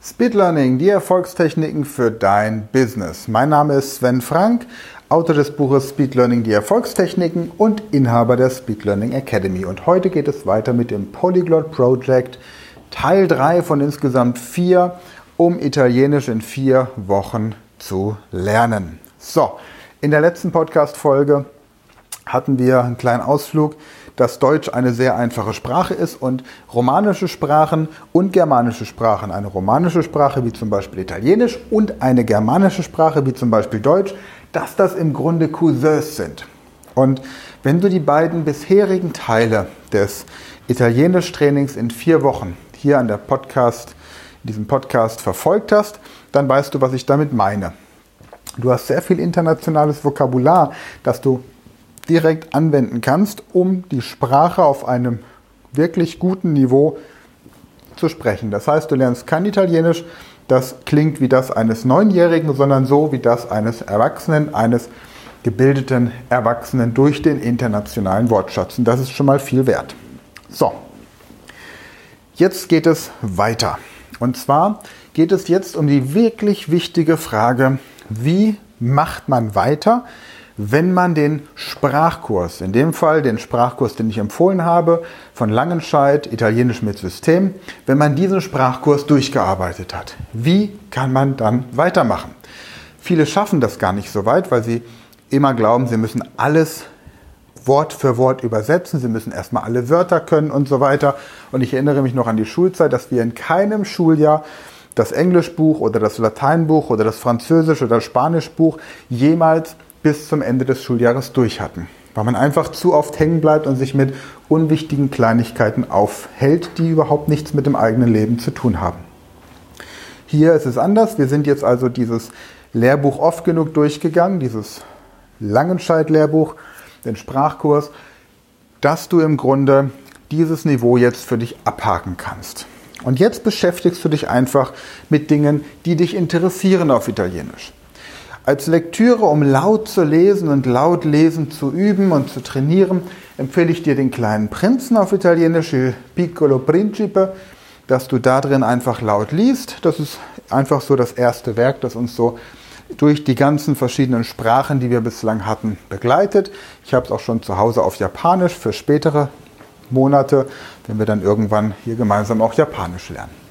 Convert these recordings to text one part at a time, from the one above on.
Speed Learning, die Erfolgstechniken für dein Business. Mein Name ist Sven Frank, Autor des Buches Speed Learning, die Erfolgstechniken und Inhaber der Speed Learning Academy. Und heute geht es weiter mit dem Polyglot Project, Teil 3 von insgesamt 4, um Italienisch in vier Wochen zu lernen. So, in der letzten Podcast-Folge hatten wir einen kleinen Ausflug dass Deutsch eine sehr einfache Sprache ist und romanische Sprachen und germanische Sprachen, eine romanische Sprache wie zum Beispiel Italienisch und eine germanische Sprache wie zum Beispiel Deutsch, dass das im Grunde Cousins sind. Und wenn du die beiden bisherigen Teile des Italienisch-Trainings in vier Wochen hier an der Podcast, in diesem Podcast verfolgt hast, dann weißt du, was ich damit meine. Du hast sehr viel internationales Vokabular, das du direkt anwenden kannst, um die Sprache auf einem wirklich guten Niveau zu sprechen. Das heißt, du lernst kein Italienisch, das klingt wie das eines Neunjährigen, sondern so wie das eines Erwachsenen, eines gebildeten Erwachsenen durch den internationalen Wortschatz. Und das ist schon mal viel wert. So, jetzt geht es weiter. Und zwar geht es jetzt um die wirklich wichtige Frage, wie macht man weiter, wenn man den Sprachkurs, in dem Fall den Sprachkurs, den ich empfohlen habe, von Langenscheid, Italienisch mit System, wenn man diesen Sprachkurs durchgearbeitet hat. Wie kann man dann weitermachen? Viele schaffen das gar nicht so weit, weil sie immer glauben, sie müssen alles Wort für Wort übersetzen, sie müssen erstmal alle Wörter können und so weiter. Und ich erinnere mich noch an die Schulzeit, dass wir in keinem Schuljahr das Englischbuch oder das Lateinbuch oder das Französisch oder Spanischbuch jemals bis zum Ende des Schuljahres durch hatten. Weil man einfach zu oft hängen bleibt und sich mit unwichtigen Kleinigkeiten aufhält, die überhaupt nichts mit dem eigenen Leben zu tun haben. Hier ist es anders. Wir sind jetzt also dieses Lehrbuch oft genug durchgegangen, dieses Langenscheid-Lehrbuch, den Sprachkurs, dass du im Grunde dieses Niveau jetzt für dich abhaken kannst. Und jetzt beschäftigst du dich einfach mit Dingen, die dich interessieren auf Italienisch. Als Lektüre, um laut zu lesen und laut lesen zu üben und zu trainieren, empfehle ich dir den kleinen Prinzen auf Italienisch, Il Piccolo Principe, dass du da drin einfach laut liest. Das ist einfach so das erste Werk, das uns so durch die ganzen verschiedenen Sprachen, die wir bislang hatten, begleitet. Ich habe es auch schon zu Hause auf Japanisch für spätere Monate, wenn wir dann irgendwann hier gemeinsam auch Japanisch lernen.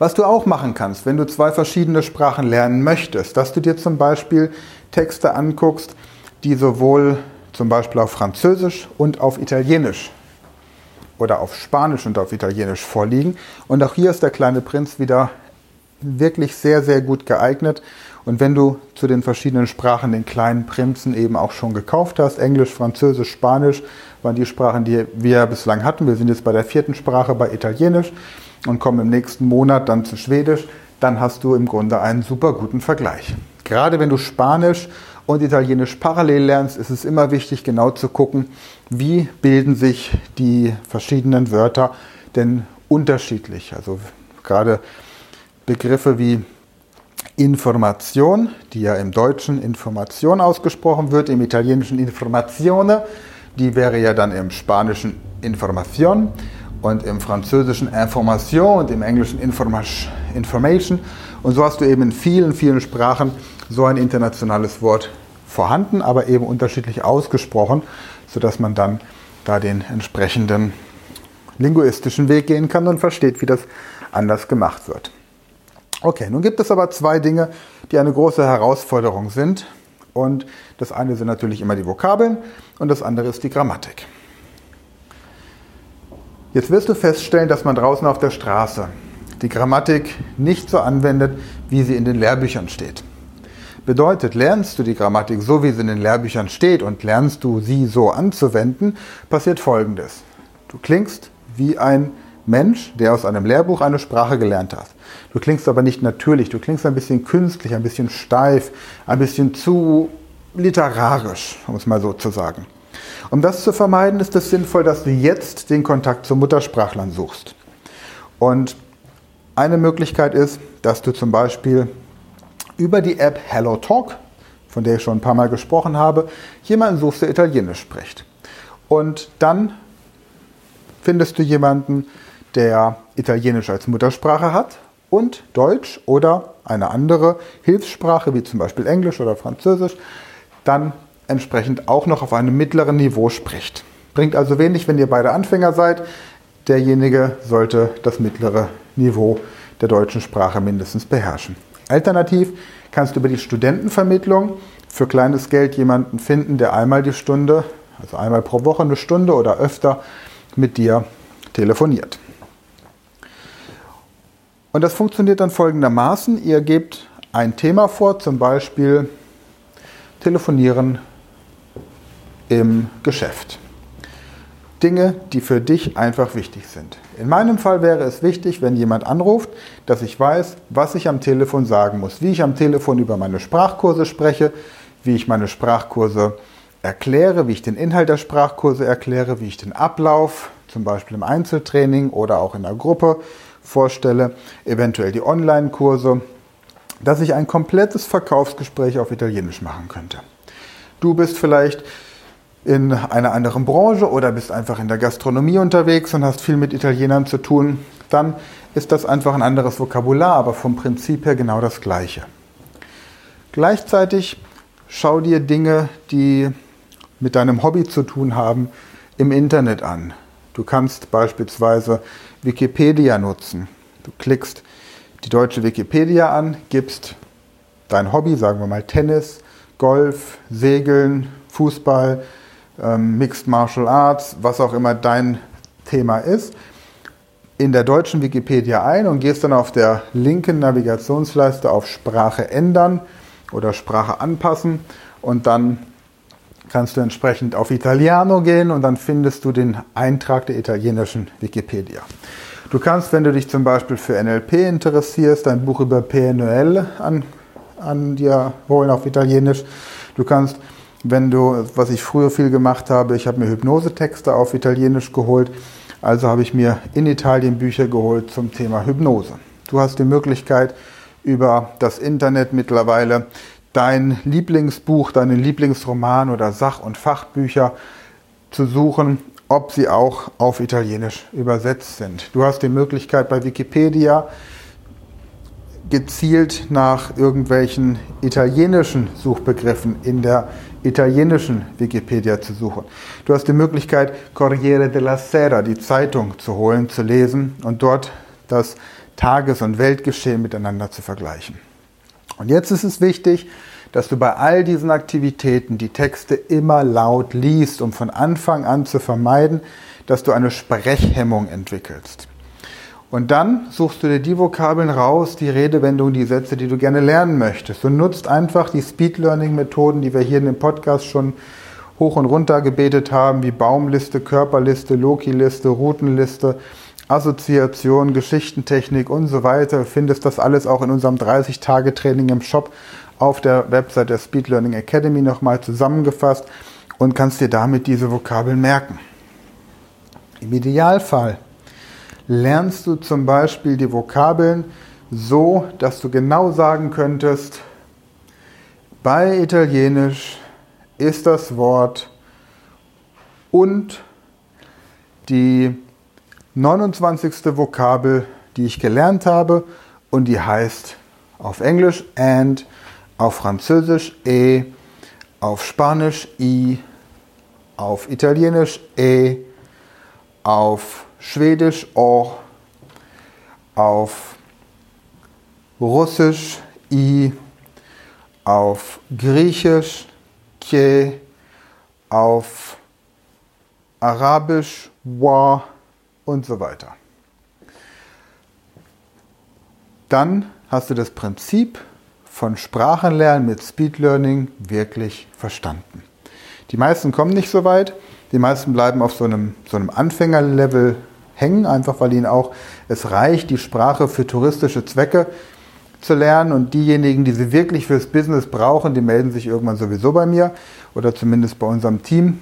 Was du auch machen kannst, wenn du zwei verschiedene Sprachen lernen möchtest, dass du dir zum Beispiel Texte anguckst, die sowohl zum Beispiel auf Französisch und auf Italienisch oder auf Spanisch und auf Italienisch vorliegen. Und auch hier ist der kleine Prinz wieder wirklich sehr, sehr gut geeignet. Und wenn du zu den verschiedenen Sprachen den kleinen Prinzen eben auch schon gekauft hast, Englisch, Französisch, Spanisch, waren die Sprachen, die wir bislang hatten. Wir sind jetzt bei der vierten Sprache, bei Italienisch und kommen im nächsten Monat dann zu Schwedisch, dann hast du im Grunde einen super guten Vergleich. Gerade wenn du Spanisch und Italienisch parallel lernst, ist es immer wichtig, genau zu gucken, wie bilden sich die verschiedenen Wörter denn unterschiedlich. Also gerade Begriffe wie Information, die ja im Deutschen Information ausgesprochen wird, im Italienischen Informazione, die wäre ja dann im Spanischen Information und im Französischen Information und im Englischen Information. Und so hast du eben in vielen, vielen Sprachen so ein internationales Wort vorhanden, aber eben unterschiedlich ausgesprochen, sodass man dann da den entsprechenden linguistischen Weg gehen kann und versteht, wie das anders gemacht wird. Okay, nun gibt es aber zwei Dinge, die eine große Herausforderung sind. Und das eine sind natürlich immer die Vokabeln und das andere ist die Grammatik. Jetzt wirst du feststellen, dass man draußen auf der Straße die Grammatik nicht so anwendet, wie sie in den Lehrbüchern steht. Bedeutet, lernst du die Grammatik so, wie sie in den Lehrbüchern steht und lernst du sie so anzuwenden, passiert Folgendes. Du klingst wie ein Mensch, der aus einem Lehrbuch eine Sprache gelernt hat. Du klingst aber nicht natürlich, du klingst ein bisschen künstlich, ein bisschen steif, ein bisschen zu literarisch, um es mal so zu sagen. Um das zu vermeiden, ist es sinnvoll, dass du jetzt den Kontakt zu Muttersprachlern suchst. Und eine Möglichkeit ist, dass du zum Beispiel über die App HelloTalk, von der ich schon ein paar Mal gesprochen habe, jemanden suchst, der Italienisch spricht. Und dann findest du jemanden, der Italienisch als Muttersprache hat und Deutsch oder eine andere Hilfssprache wie zum Beispiel Englisch oder Französisch dann entsprechend auch noch auf einem mittleren Niveau spricht. Bringt also wenig, wenn ihr beide Anfänger seid. Derjenige sollte das mittlere Niveau der deutschen Sprache mindestens beherrschen. Alternativ kannst du über die Studentenvermittlung für kleines Geld jemanden finden, der einmal die Stunde, also einmal pro Woche eine Stunde oder öfter mit dir telefoniert. Und das funktioniert dann folgendermaßen. Ihr gebt ein Thema vor, zum Beispiel Telefonieren im Geschäft. Dinge, die für dich einfach wichtig sind. In meinem Fall wäre es wichtig, wenn jemand anruft, dass ich weiß, was ich am Telefon sagen muss, wie ich am Telefon über meine Sprachkurse spreche, wie ich meine Sprachkurse erkläre, wie ich den Inhalt der Sprachkurse erkläre, wie ich den Ablauf, zum Beispiel im Einzeltraining oder auch in der Gruppe, vorstelle, eventuell die Online-Kurse, dass ich ein komplettes Verkaufsgespräch auf Italienisch machen könnte. Du bist vielleicht in einer anderen Branche oder bist einfach in der Gastronomie unterwegs und hast viel mit Italienern zu tun, dann ist das einfach ein anderes Vokabular, aber vom Prinzip her genau das gleiche. Gleichzeitig schau dir Dinge, die mit deinem Hobby zu tun haben, im Internet an. Du kannst beispielsweise Wikipedia nutzen. Du klickst die deutsche Wikipedia an, gibst dein Hobby, sagen wir mal Tennis, Golf, Segeln, Fußball, ähm, Mixed Martial Arts, was auch immer dein Thema ist, in der deutschen Wikipedia ein und gehst dann auf der linken Navigationsleiste auf Sprache ändern oder Sprache anpassen und dann kannst du entsprechend auf Italiano gehen und dann findest du den Eintrag der italienischen Wikipedia. Du kannst, wenn du dich zum Beispiel für NLP interessierst, ein Buch über PNL an, an dir holen auf Italienisch. Du kannst, wenn du, was ich früher viel gemacht habe, ich habe mir Hypnosetexte auf Italienisch geholt. Also habe ich mir in Italien Bücher geholt zum Thema Hypnose. Du hast die Möglichkeit, über das Internet mittlerweile dein Lieblingsbuch, deinen Lieblingsroman oder Sach- und Fachbücher zu suchen, ob sie auch auf Italienisch übersetzt sind. Du hast die Möglichkeit bei Wikipedia gezielt nach irgendwelchen italienischen Suchbegriffen in der italienischen Wikipedia zu suchen. Du hast die Möglichkeit, Corriere della Sera, die Zeitung, zu holen, zu lesen und dort das Tages- und Weltgeschehen miteinander zu vergleichen. Und jetzt ist es wichtig, dass du bei all diesen Aktivitäten die Texte immer laut liest, um von Anfang an zu vermeiden, dass du eine Sprechhemmung entwickelst. Und dann suchst du dir die Vokabeln raus, die Redewendungen, die Sätze, die du gerne lernen möchtest. Und nutzt einfach die Speed Learning Methoden, die wir hier in dem Podcast schon hoch und runter gebetet haben, wie Baumliste, Körperliste, Loki-Liste, Routenliste, Assoziation, Geschichtentechnik und so weiter. Du findest das alles auch in unserem 30-Tage-Training im Shop auf der Website der Speed Learning Academy nochmal zusammengefasst und kannst dir damit diese Vokabeln merken. Im Idealfall lernst du zum Beispiel die Vokabeln so, dass du genau sagen könntest, bei Italienisch ist das Wort und die 29. Vokabel, die ich gelernt habe und die heißt auf Englisch and, auf Französisch e, auf Spanisch i, auf Italienisch e, auf Schwedisch o, auf Russisch i, auf Griechisch ke, auf Arabisch wa, und so weiter. Dann hast du das Prinzip von Sprachenlernen mit Speed Learning wirklich verstanden. Die meisten kommen nicht so weit. Die meisten bleiben auf so einem, so einem Anfängerlevel hängen, einfach weil ihnen auch es reicht, die Sprache für touristische Zwecke zu lernen. Und diejenigen, die sie wirklich fürs Business brauchen, die melden sich irgendwann sowieso bei mir oder zumindest bei unserem Team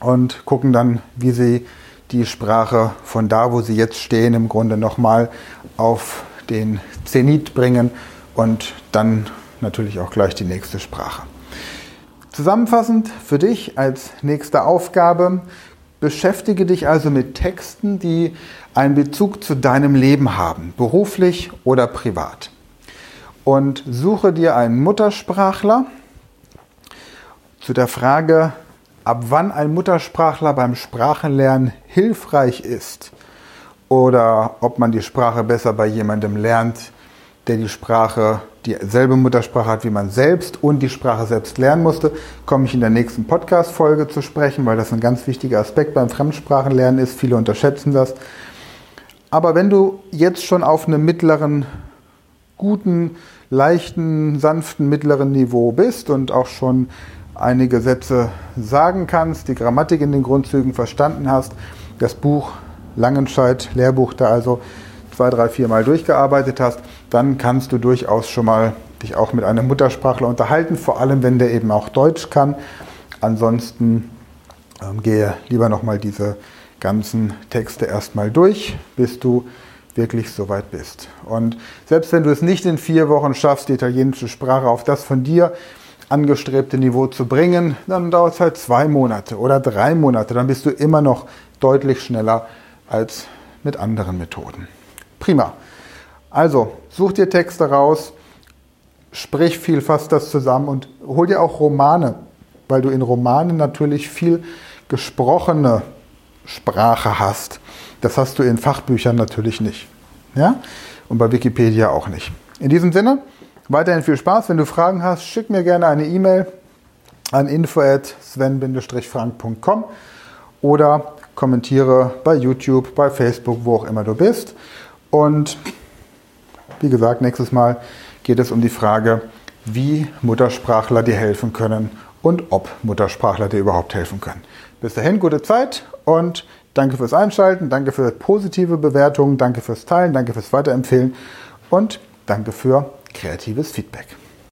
und gucken dann, wie sie die Sprache von da, wo sie jetzt stehen, im Grunde nochmal auf den Zenit bringen und dann natürlich auch gleich die nächste Sprache. Zusammenfassend für dich als nächste Aufgabe, Beschäftige dich also mit Texten, die einen Bezug zu deinem Leben haben, beruflich oder privat. Und suche dir einen Muttersprachler zu der Frage, ab wann ein Muttersprachler beim Sprachenlernen hilfreich ist oder ob man die Sprache besser bei jemandem lernt, der die Sprache, dieselbe Muttersprache hat wie man selbst und die Sprache selbst lernen musste, komme ich in der nächsten Podcast-Folge zu sprechen, weil das ein ganz wichtiger Aspekt beim Fremdsprachenlernen ist. Viele unterschätzen das. Aber wenn du jetzt schon auf einem mittleren, guten, leichten, sanften, mittleren Niveau bist und auch schon einige Sätze sagen kannst, die Grammatik in den Grundzügen verstanden hast, das Buch Langenscheid, Lehrbuch da also zwei, drei, vier Mal durchgearbeitet hast, dann kannst du durchaus schon mal dich auch mit einem Muttersprachler unterhalten, vor allem wenn der eben auch Deutsch kann. Ansonsten ähm, gehe lieber nochmal diese ganzen Texte erstmal durch, bis du wirklich so weit bist. Und selbst wenn du es nicht in vier Wochen schaffst, die italienische Sprache auf das von dir angestrebte Niveau zu bringen, dann dauert es halt zwei Monate oder drei Monate. Dann bist du immer noch deutlich schneller als mit anderen Methoden. Prima. Also, such dir Texte raus, sprich viel, fass das zusammen und hol dir auch Romane, weil du in Romanen natürlich viel gesprochene Sprache hast. Das hast du in Fachbüchern natürlich nicht. Ja? Und bei Wikipedia auch nicht. In diesem Sinne, weiterhin viel Spaß. Wenn du Fragen hast, schick mir gerne eine E-Mail an info@sven-frank.com oder kommentiere bei YouTube, bei Facebook, wo auch immer du bist. Und wie gesagt, nächstes Mal geht es um die Frage, wie Muttersprachler dir helfen können und ob Muttersprachler dir überhaupt helfen können. Bis dahin, gute Zeit und danke fürs Einschalten, danke für positive Bewertungen, danke fürs Teilen, danke fürs Weiterempfehlen und danke für kreatives Feedback.